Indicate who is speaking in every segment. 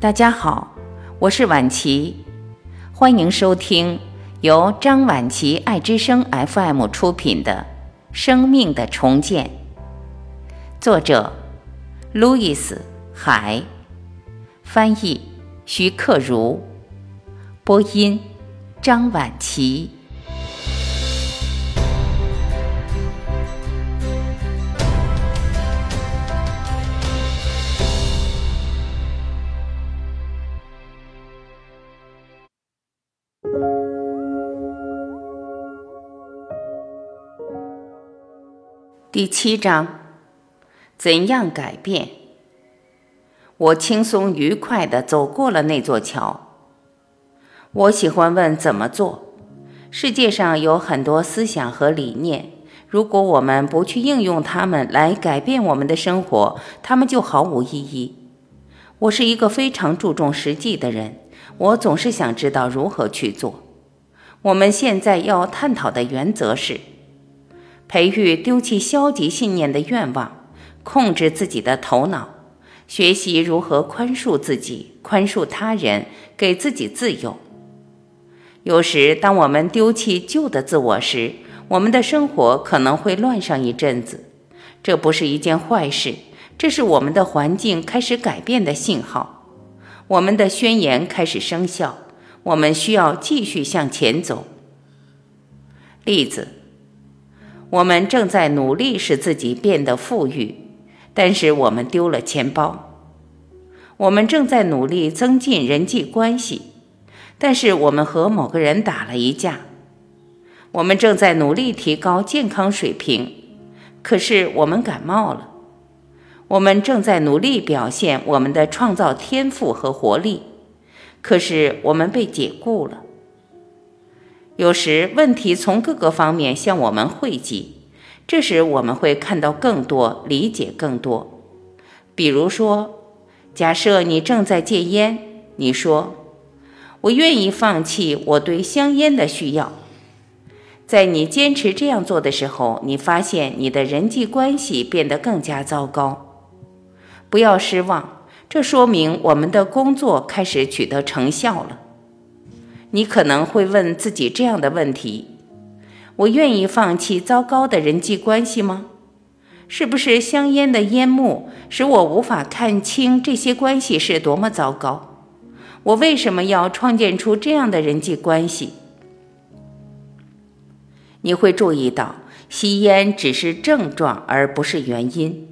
Speaker 1: 大家好，我是婉琪，欢迎收听由张婉琪爱之声 FM 出品的《生命的重建》，作者路易斯海，翻译徐克如，播音张婉琪。第七章，怎样改变？我轻松愉快地走过了那座桥。我喜欢问怎么做。世界上有很多思想和理念，如果我们不去应用它们来改变我们的生活，它们就毫无意义。我是一个非常注重实际的人，我总是想知道如何去做。我们现在要探讨的原则是。培育丢弃消极信念的愿望，控制自己的头脑，学习如何宽恕自己、宽恕他人，给自己自由。有时，当我们丢弃旧的自我时，我们的生活可能会乱上一阵子。这不是一件坏事，这是我们的环境开始改变的信号。我们的宣言开始生效，我们需要继续向前走。例子。我们正在努力使自己变得富裕，但是我们丢了钱包。我们正在努力增进人际关系，但是我们和某个人打了一架。我们正在努力提高健康水平，可是我们感冒了。我们正在努力表现我们的创造天赋和活力，可是我们被解雇了。有时问题从各个方面向我们汇集，这时我们会看到更多，理解更多。比如说，假设你正在戒烟，你说：“我愿意放弃我对香烟的需要。”在你坚持这样做的时候，你发现你的人际关系变得更加糟糕。不要失望，这说明我们的工作开始取得成效了。你可能会问自己这样的问题：我愿意放弃糟糕的人际关系吗？是不是香烟的烟幕使我无法看清这些关系是多么糟糕？我为什么要创建出这样的人际关系？你会注意到，吸烟只是症状，而不是原因。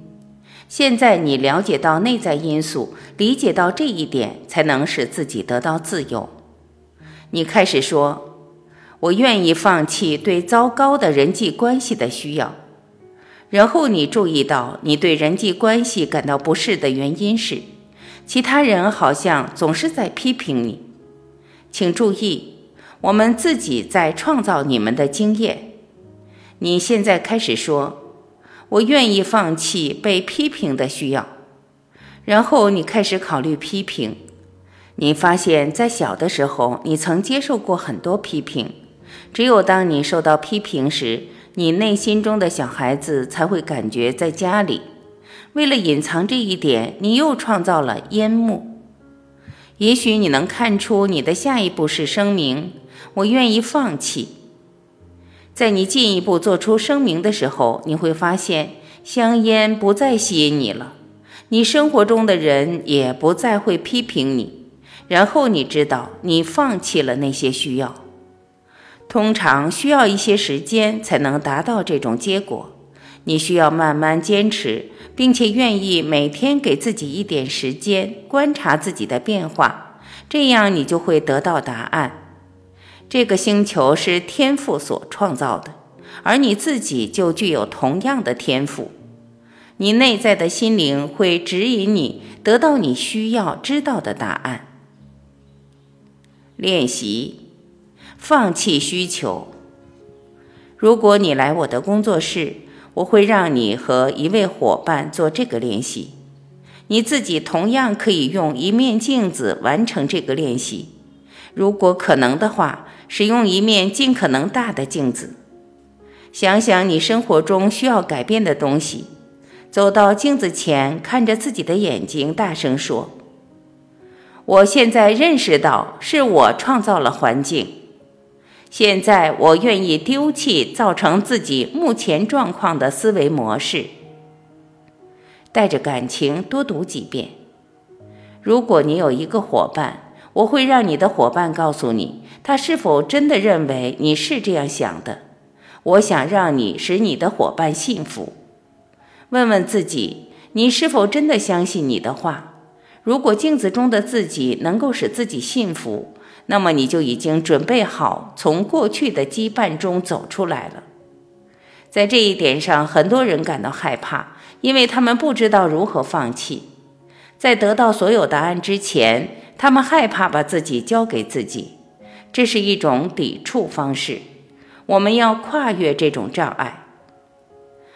Speaker 1: 现在你了解到内在因素，理解到这一点，才能使自己得到自由。你开始说：“我愿意放弃对糟糕的人际关系的需要。”然后你注意到，你对人际关系感到不适的原因是，其他人好像总是在批评你。请注意，我们自己在创造你们的经验。你现在开始说：“我愿意放弃被批评的需要。”然后你开始考虑批评。你发现，在小的时候，你曾接受过很多批评。只有当你受到批评时，你内心中的小孩子才会感觉在家里。为了隐藏这一点，你又创造了烟幕。也许你能看出，你的下一步是声明：“我愿意放弃。”在你进一步做出声明的时候，你会发现香烟不再吸引你了，你生活中的人也不再会批评你。然后你知道，你放弃了那些需要。通常需要一些时间才能达到这种结果。你需要慢慢坚持，并且愿意每天给自己一点时间观察自己的变化，这样你就会得到答案。这个星球是天赋所创造的，而你自己就具有同样的天赋。你内在的心灵会指引你得到你需要知道的答案。练习，放弃需求。如果你来我的工作室，我会让你和一位伙伴做这个练习。你自己同样可以用一面镜子完成这个练习。如果可能的话，使用一面尽可能大的镜子。想想你生活中需要改变的东西，走到镜子前，看着自己的眼睛，大声说。我现在认识到是我创造了环境。现在我愿意丢弃造成自己目前状况的思维模式。带着感情多读几遍。如果你有一个伙伴，我会让你的伙伴告诉你，他是否真的认为你是这样想的。我想让你使你的伙伴幸福。问问自己，你是否真的相信你的话？如果镜子中的自己能够使自己幸福，那么你就已经准备好从过去的羁绊中走出来了。在这一点上，很多人感到害怕，因为他们不知道如何放弃。在得到所有答案之前，他们害怕把自己交给自己，这是一种抵触方式。我们要跨越这种障碍。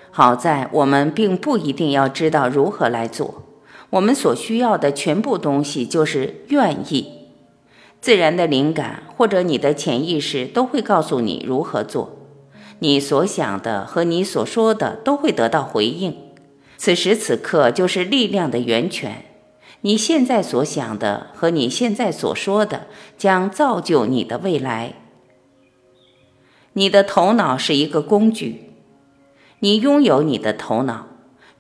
Speaker 1: 好在我们并不一定要知道如何来做。我们所需要的全部东西就是愿意，自然的灵感或者你的潜意识都会告诉你如何做。你所想的和你所说的都会得到回应。此时此刻就是力量的源泉。你现在所想的和你现在所说的将造就你的未来。你的头脑是一个工具，你拥有你的头脑。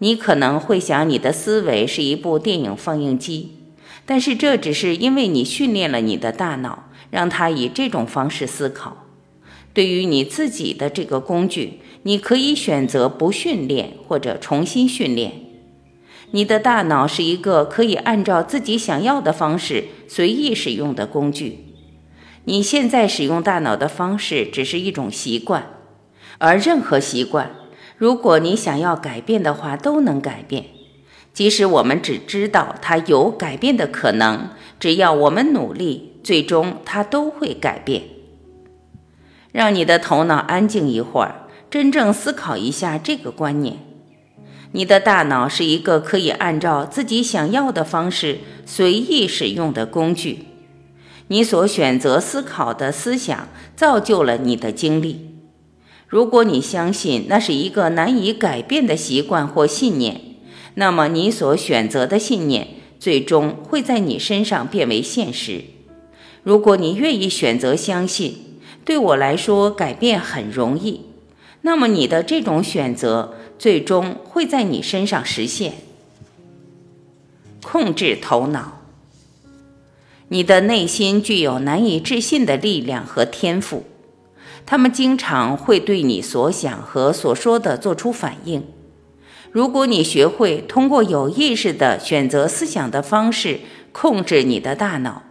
Speaker 1: 你可能会想，你的思维是一部电影放映机，但是这只是因为你训练了你的大脑，让它以这种方式思考。对于你自己的这个工具，你可以选择不训练或者重新训练。你的大脑是一个可以按照自己想要的方式随意使用的工具。你现在使用大脑的方式只是一种习惯，而任何习惯。如果你想要改变的话，都能改变。即使我们只知道它有改变的可能，只要我们努力，最终它都会改变。让你的头脑安静一会儿，真正思考一下这个观念：你的大脑是一个可以按照自己想要的方式随意使用的工具。你所选择思考的思想，造就了你的经历。如果你相信那是一个难以改变的习惯或信念，那么你所选择的信念最终会在你身上变为现实。如果你愿意选择相信，对我来说改变很容易，那么你的这种选择最终会在你身上实现。控制头脑，你的内心具有难以置信的力量和天赋。他们经常会对你所想和所说的做出反应。如果你学会通过有意识的选择思想的方式控制你的大脑，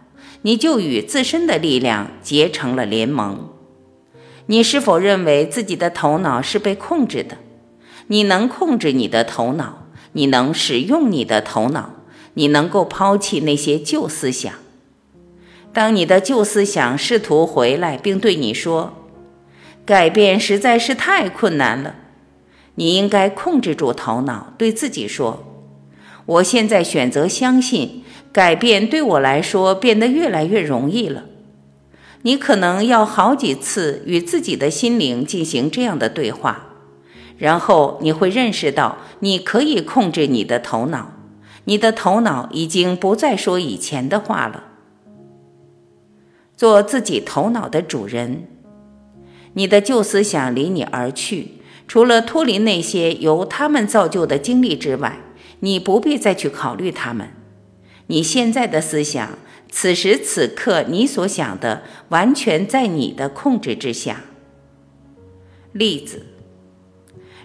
Speaker 1: 你就与自身的力量结成了联盟。你是否认为自己的头脑是被控制的？你能控制你的头脑，你能使用你的头脑，你能够抛弃那些旧思想。当你的旧思想试图回来，并对你说，改变实在是太困难了，你应该控制住头脑，对自己说：“我现在选择相信，改变对我来说变得越来越容易了。”你可能要好几次与自己的心灵进行这样的对话，然后你会认识到你可以控制你的头脑，你的头脑已经不再说以前的话了。做自己头脑的主人。你的旧思想离你而去，除了脱离那些由他们造就的经历之外，你不必再去考虑他们。你现在的思想，此时此刻你所想的，完全在你的控制之下。例子：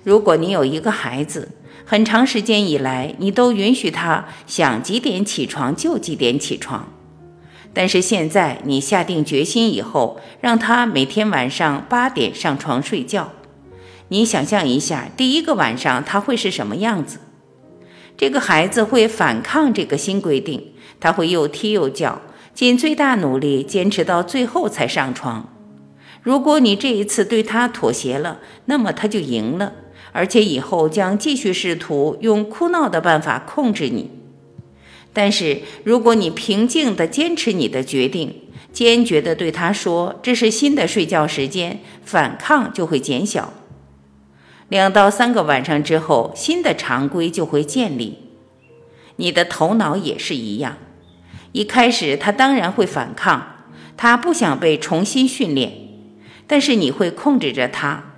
Speaker 1: 如果你有一个孩子，很长时间以来，你都允许他想几点起床就几点起床。但是现在你下定决心以后，让他每天晚上八点上床睡觉。你想象一下，第一个晚上他会是什么样子？这个孩子会反抗这个新规定，他会又踢又叫，尽最大努力坚持到最后才上床。如果你这一次对他妥协了，那么他就赢了，而且以后将继续试图用哭闹的办法控制你。但是，如果你平静地坚持你的决定，坚决地对他说这是新的睡觉时间，反抗就会减小。两到三个晚上之后，新的常规就会建立。你的头脑也是一样，一开始他当然会反抗，他不想被重新训练，但是你会控制着他。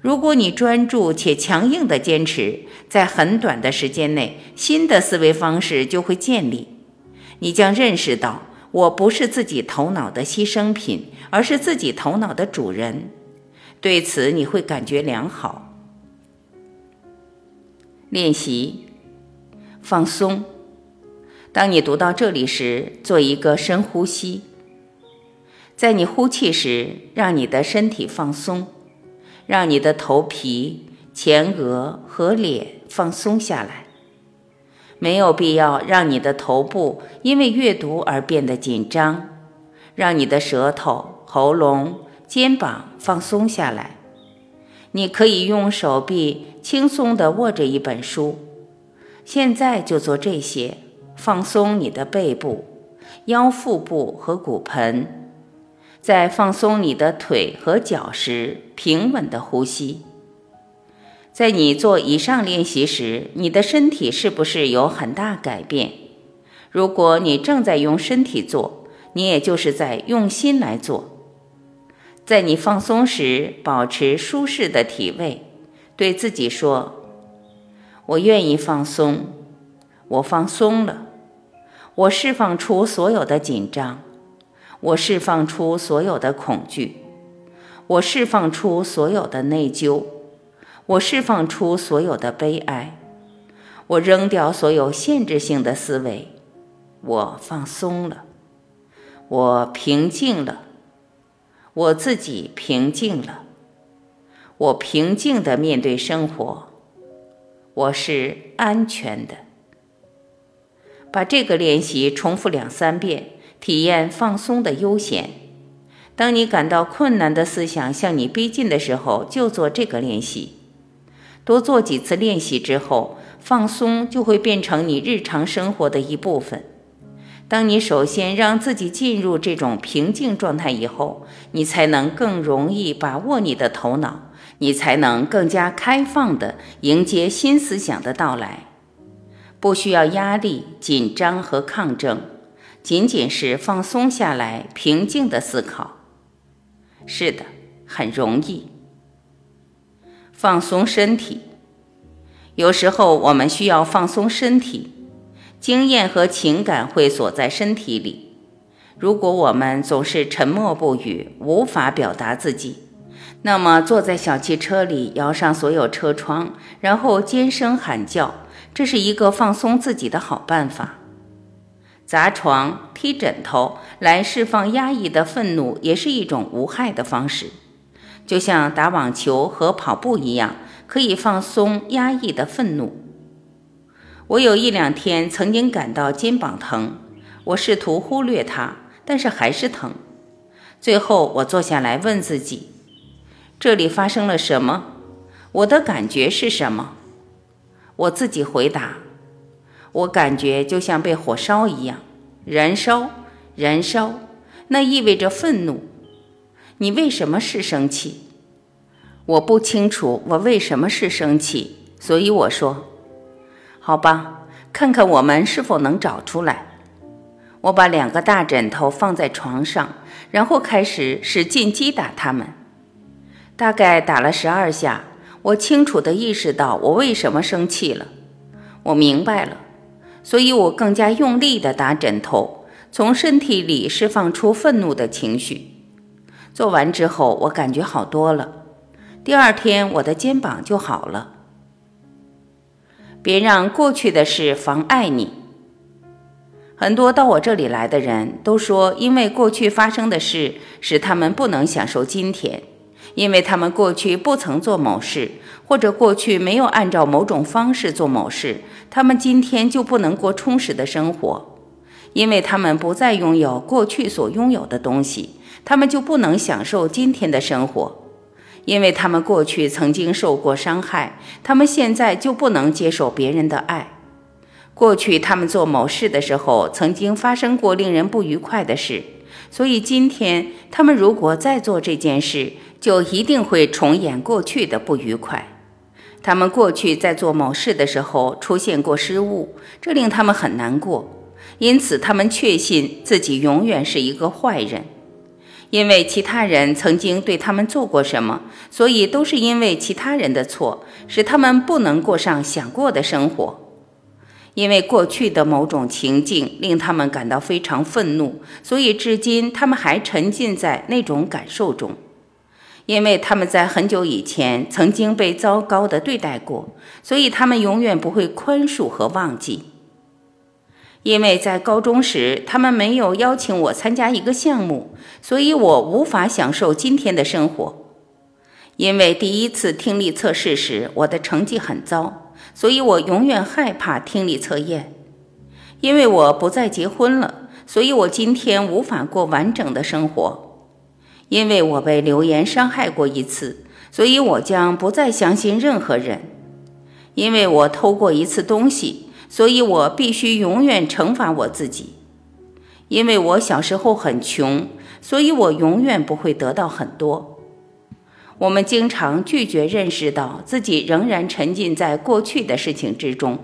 Speaker 1: 如果你专注且强硬地坚持，在很短的时间内，新的思维方式就会建立。你将认识到，我不是自己头脑的牺牲品，而是自己头脑的主人。对此，你会感觉良好。练习放松。当你读到这里时，做一个深呼吸。在你呼气时，让你的身体放松。让你的头皮、前额和脸放松下来，没有必要让你的头部因为阅读而变得紧张。让你的舌头、喉咙、肩膀放松下来。你可以用手臂轻松地握着一本书。现在就做这些，放松你的背部、腰腹部和骨盆。在放松你的腿和脚时，平稳的呼吸。在你做以上练习时，你的身体是不是有很大改变？如果你正在用身体做，你也就是在用心来做。在你放松时，保持舒适的体位，对自己说：“我愿意放松，我放松了，我释放出所有的紧张。”我释放出所有的恐惧，我释放出所有的内疚，我释放出所有的悲哀，我扔掉所有限制性的思维，我放松了，我平静了，我自己平静了，我平静的面对生活，我是安全的。把这个练习重复两三遍。体验放松的悠闲。当你感到困难的思想向你逼近的时候，就做这个练习。多做几次练习之后，放松就会变成你日常生活的一部分。当你首先让自己进入这种平静状态以后，你才能更容易把握你的头脑，你才能更加开放地迎接新思想的到来。不需要压力、紧张和抗争。仅仅是放松下来，平静的思考。是的，很容易。放松身体，有时候我们需要放松身体。经验和情感会锁在身体里。如果我们总是沉默不语，无法表达自己，那么坐在小汽车里，摇上所有车窗，然后尖声喊叫，这是一个放松自己的好办法。砸床、踢枕头来释放压抑的愤怒，也是一种无害的方式。就像打网球和跑步一样，可以放松压抑的愤怒。我有一两天曾经感到肩膀疼，我试图忽略它，但是还是疼。最后，我坐下来问自己：这里发生了什么？我的感觉是什么？我自己回答。我感觉就像被火烧一样，燃烧，燃烧，那意味着愤怒。你为什么是生气？我不清楚我为什么是生气，所以我说：“好吧，看看我们是否能找出来。”我把两个大枕头放在床上，然后开始使劲击打它们。大概打了十二下，我清楚地意识到我为什么生气了。我明白了。所以我更加用力地打枕头，从身体里释放出愤怒的情绪。做完之后，我感觉好多了。第二天，我的肩膀就好了。别让过去的事妨碍你。很多到我这里来的人都说，因为过去发生的事使他们不能享受今天，因为他们过去不曾做某事。或者过去没有按照某种方式做某事，他们今天就不能过充实的生活，因为他们不再拥有过去所拥有的东西，他们就不能享受今天的生活，因为他们过去曾经受过伤害，他们现在就不能接受别人的爱。过去他们做某事的时候，曾经发生过令人不愉快的事，所以今天他们如果再做这件事，就一定会重演过去的不愉快。他们过去在做某事的时候出现过失误，这令他们很难过。因此他们确信自己永远是一个坏人。因为其他人曾经对他们做过什么，所以都是因为其他人的错，使他们不能过上想过的生活。因为过去的某种情境令他们感到非常愤怒，所以至今他们还沉浸在那种感受中。因为他们在很久以前曾经被糟糕的对待过，所以他们永远不会宽恕和忘记。因为在高中时，他们没有邀请我参加一个项目，所以我无法享受今天的生活。因为第一次听力测试时，我的成绩很糟，所以我永远害怕听力测验。因为我不再结婚了，所以我今天无法过完整的生活。因为我被流言伤害过一次，所以我将不再相信任何人。因为我偷过一次东西。所以我必须永远惩罚我自己，因为我小时候很穷，所以我永远不会得到很多。我们经常拒绝认识到自己仍然沉浸在过去的事情之中，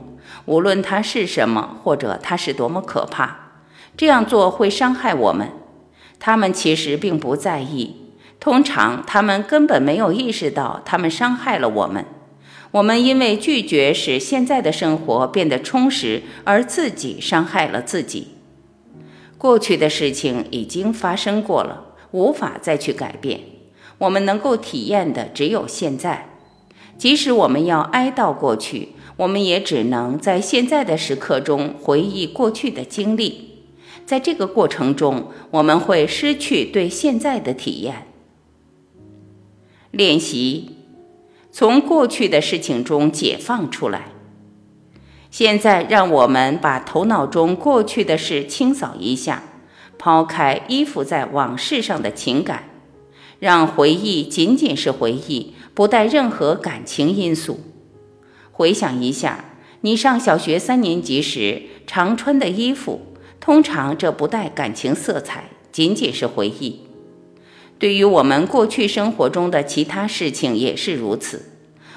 Speaker 1: 无论它是什么，或者它是多么可怕。这样做会伤害我们。他们其实并不在意，通常他们根本没有意识到他们伤害了我们。我们因为拒绝使现在的生活变得充实，而自己伤害了自己。过去的事情已经发生过了，无法再去改变。我们能够体验的只有现在。即使我们要哀悼过去，我们也只能在现在的时刻中回忆过去的经历。在这个过程中，我们会失去对现在的体验。练习。从过去的事情中解放出来。现在，让我们把头脑中过去的事清扫一下，抛开依附在往事上的情感，让回忆仅仅是回忆，不带任何感情因素。回想一下，你上小学三年级时常穿的衣服，通常这不带感情色彩，仅仅是回忆。对于我们过去生活中的其他事情也是如此。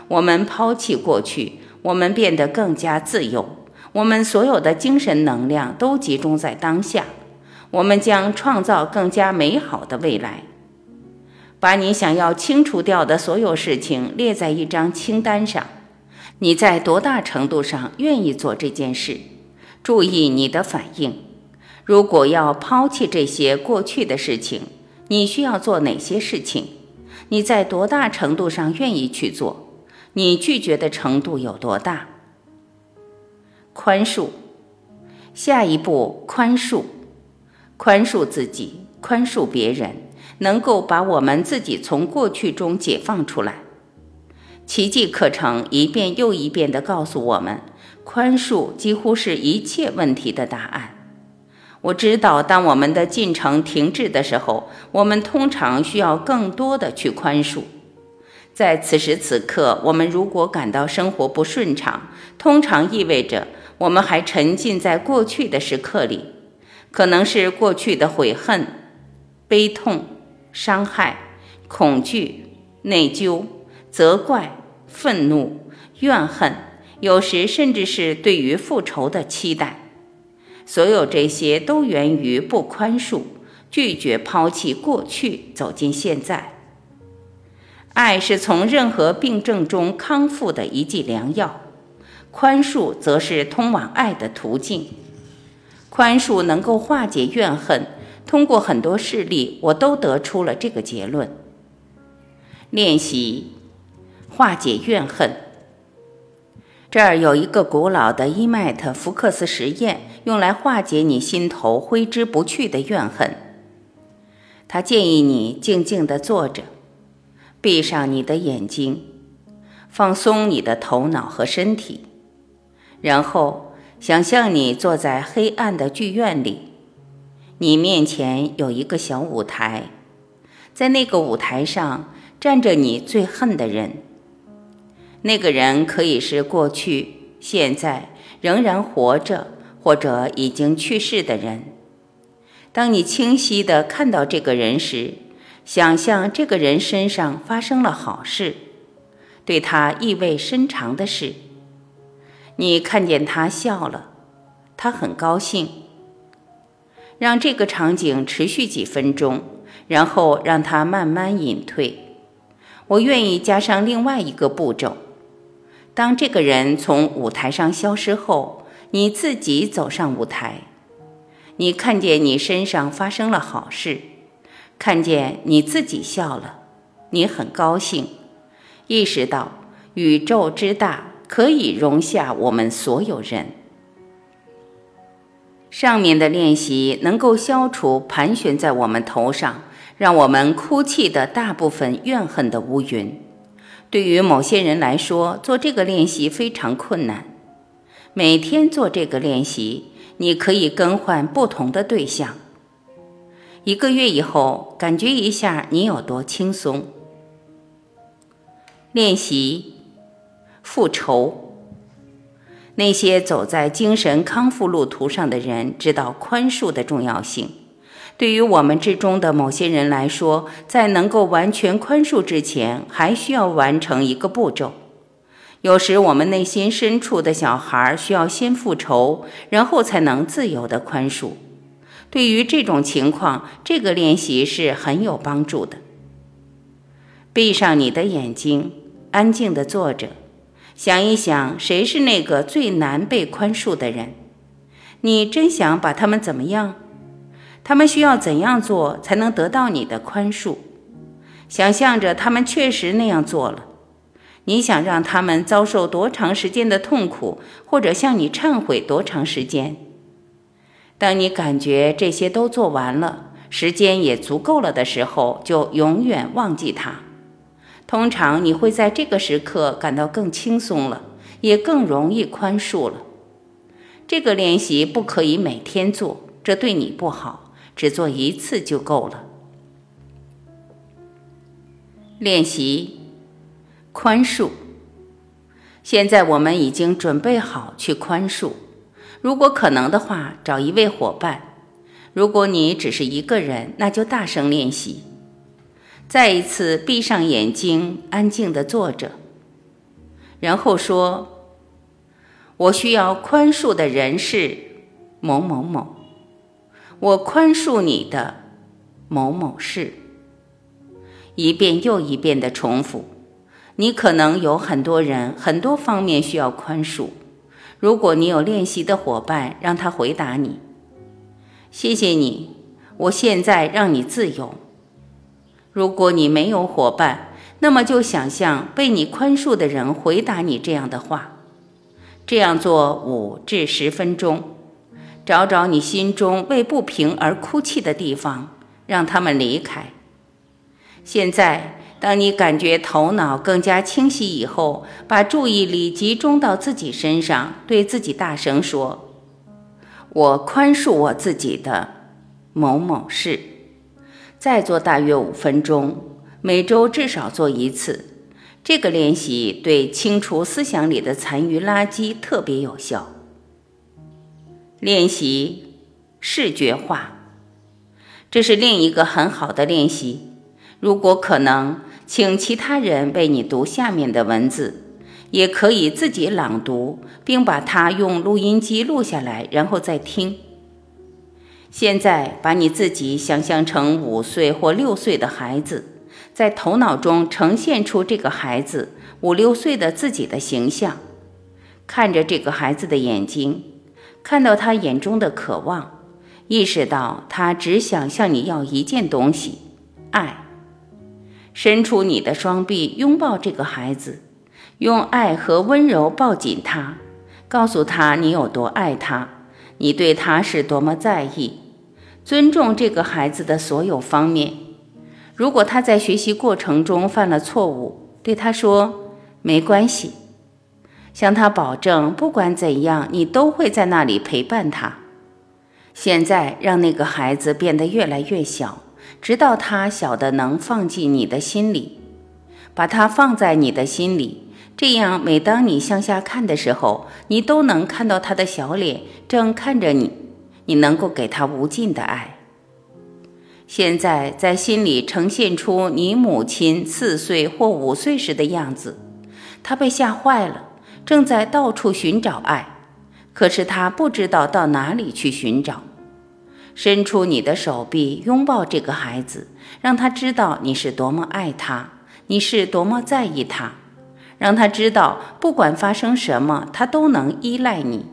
Speaker 1: 我们抛弃过去，我们变得更加自由。我们所有的精神能量都集中在当下。我们将创造更加美好的未来。把你想要清除掉的所有事情列在一张清单上。你在多大程度上愿意做这件事？注意你的反应。如果要抛弃这些过去的事情。你需要做哪些事情？你在多大程度上愿意去做？你拒绝的程度有多大？宽恕，下一步宽恕，宽恕自己，宽恕别人，能够把我们自己从过去中解放出来。奇迹课程一遍又一遍地告诉我们，宽恕几乎是一切问题的答案。我知道，当我们的进程停滞的时候，我们通常需要更多的去宽恕。在此时此刻，我们如果感到生活不顺畅，通常意味着我们还沉浸在过去的时刻里，可能是过去的悔恨、悲痛、伤害、恐惧、内疚、责怪、愤怒、怨恨，有时甚至是对于复仇的期待。所有这些都源于不宽恕，拒绝抛弃过去，走进现在。爱是从任何病症中康复的一剂良药，宽恕则是通往爱的途径。宽恕能够化解怨恨。通过很多事例，我都得出了这个结论。练习化解怨恨。这儿有一个古老的伊麦特福克斯实验，用来化解你心头挥之不去的怨恨。他建议你静静地坐着，闭上你的眼睛，放松你的头脑和身体，然后想象你坐在黑暗的剧院里，你面前有一个小舞台，在那个舞台上站着你最恨的人。那个人可以是过去、现在仍然活着或者已经去世的人。当你清晰地看到这个人时，想象这个人身上发生了好事，对他意味深长的事。你看见他笑了，他很高兴，让这个场景持续几分钟，然后让它慢慢隐退。我愿意加上另外一个步骤：当这个人从舞台上消失后，你自己走上舞台。你看见你身上发生了好事，看见你自己笑了，你很高兴，意识到宇宙之大可以容下我们所有人。上面的练习能够消除盘旋在我们头上，让我们哭泣的大部分怨恨的乌云。对于某些人来说，做这个练习非常困难。每天做这个练习。你可以更换不同的对象。一个月以后，感觉一下你有多轻松。练习复仇。那些走在精神康复路途上的人知道宽恕的重要性。对于我们之中的某些人来说，在能够完全宽恕之前，还需要完成一个步骤。有时，我们内心深处的小孩需要先复仇，然后才能自由的宽恕。对于这种情况，这个练习是很有帮助的。闭上你的眼睛，安静的坐着，想一想，谁是那个最难被宽恕的人？你真想把他们怎么样？他们需要怎样做才能得到你的宽恕？想象着他们确实那样做了。你想让他们遭受多长时间的痛苦，或者向你忏悔多长时间？当你感觉这些都做完了，时间也足够了的时候，就永远忘记它。通常你会在这个时刻感到更轻松了，也更容易宽恕了。这个练习不可以每天做，这对你不好，只做一次就够了。练习。宽恕。现在我们已经准备好去宽恕。如果可能的话，找一位伙伴。如果你只是一个人，那就大声练习。再一次闭上眼睛，安静的坐着，然后说：“我需要宽恕的人是某某某。我宽恕你的某某事。”一遍又一遍的重复。你可能有很多人、很多方面需要宽恕。如果你有练习的伙伴，让他回答你：“谢谢你，我现在让你自由。”如果你没有伙伴，那么就想象被你宽恕的人回答你这样的话。这样做五至十分钟，找找你心中为不平而哭泣的地方，让他们离开。现在。当你感觉头脑更加清晰以后，把注意力集中到自己身上，对自己大声说：“我宽恕我自己的某某事。”再做大约五分钟，每周至少做一次。这个练习对清除思想里的残余垃圾特别有效。练习视觉化，这是另一个很好的练习。如果可能。请其他人为你读下面的文字，也可以自己朗读，并把它用录音机录下来，然后再听。现在把你自己想象成五岁或六岁的孩子，在头脑中呈现出这个孩子五六岁的自己的形象，看着这个孩子的眼睛，看到他眼中的渴望，意识到他只想向你要一件东西——爱。伸出你的双臂，拥抱这个孩子，用爱和温柔抱紧他，告诉他你有多爱他，你对他是多么在意，尊重这个孩子的所有方面。如果他在学习过程中犯了错误，对他说没关系，向他保证，不管怎样，你都会在那里陪伴他。现在让那个孩子变得越来越小。直到他小的能放进你的心里，把它放在你的心里，这样每当你向下看的时候，你都能看到他的小脸正看着你，你能够给他无尽的爱。现在在心里呈现出你母亲四岁或五岁时的样子，他被吓坏了，正在到处寻找爱，可是他不知道到哪里去寻找。伸出你的手臂，拥抱这个孩子，让他知道你是多么爱他，你是多么在意他，让他知道不管发生什么，他都能依赖你。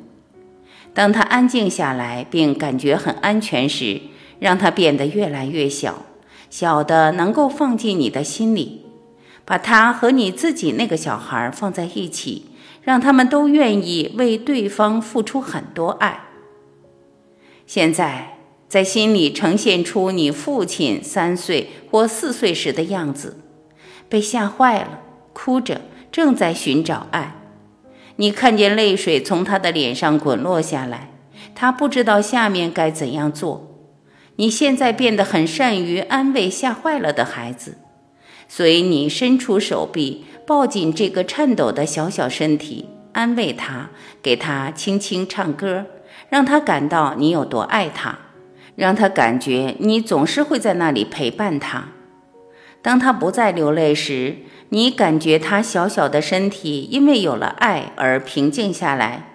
Speaker 1: 当他安静下来，并感觉很安全时，让他变得越来越小，小的能够放进你的心里，把他和你自己那个小孩放在一起，让他们都愿意为对方付出很多爱。现在。在心里呈现出你父亲三岁或四岁时的样子，被吓坏了，哭着，正在寻找爱。你看见泪水从他的脸上滚落下来，他不知道下面该怎样做。你现在变得很善于安慰吓坏了的孩子，所以你伸出手臂，抱紧这个颤抖的小小身体，安慰他，给他轻轻唱歌，让他感到你有多爱他。让他感觉你总是会在那里陪伴他。当他不再流泪时，你感觉他小小的身体因为有了爱而平静下来。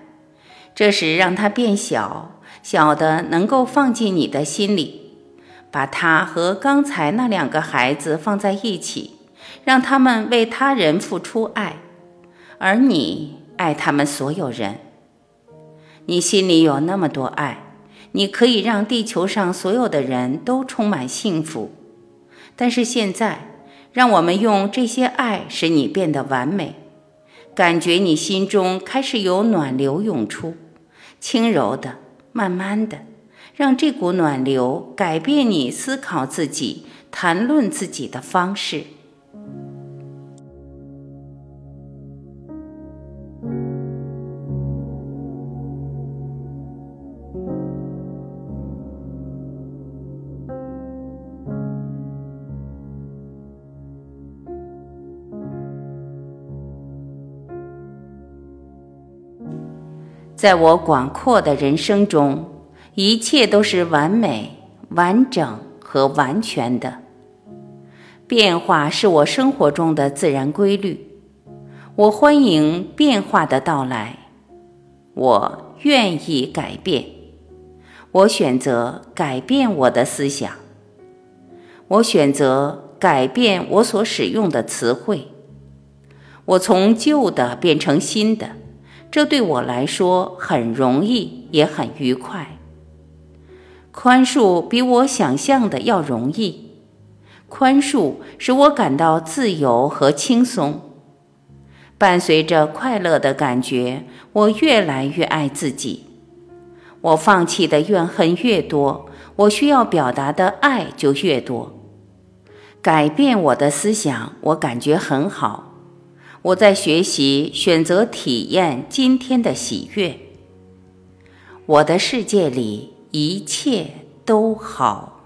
Speaker 1: 这时，让他变小，小的能够放进你的心里，把他和刚才那两个孩子放在一起，让他们为他人付出爱，而你爱他们所有人。你心里有那么多爱。你可以让地球上所有的人都充满幸福，但是现在，让我们用这些爱使你变得完美，感觉你心中开始有暖流涌出，轻柔的、慢慢的，让这股暖流改变你思考自己、谈论自己的方式。在我广阔的人生中，一切都是完美、完整和完全的。变化是我生活中的自然规律，我欢迎变化的到来，我愿意改变，我选择改变我的思想，我选择改变我所使用的词汇，我从旧的变成新的。这对我来说很容易，也很愉快。宽恕比我想象的要容易，宽恕使我感到自由和轻松。伴随着快乐的感觉，我越来越爱自己。我放弃的怨恨越多，我需要表达的爱就越多。改变我的思想，我感觉很好。我在学习，选择体验今天的喜悦。我的世界里一切都好。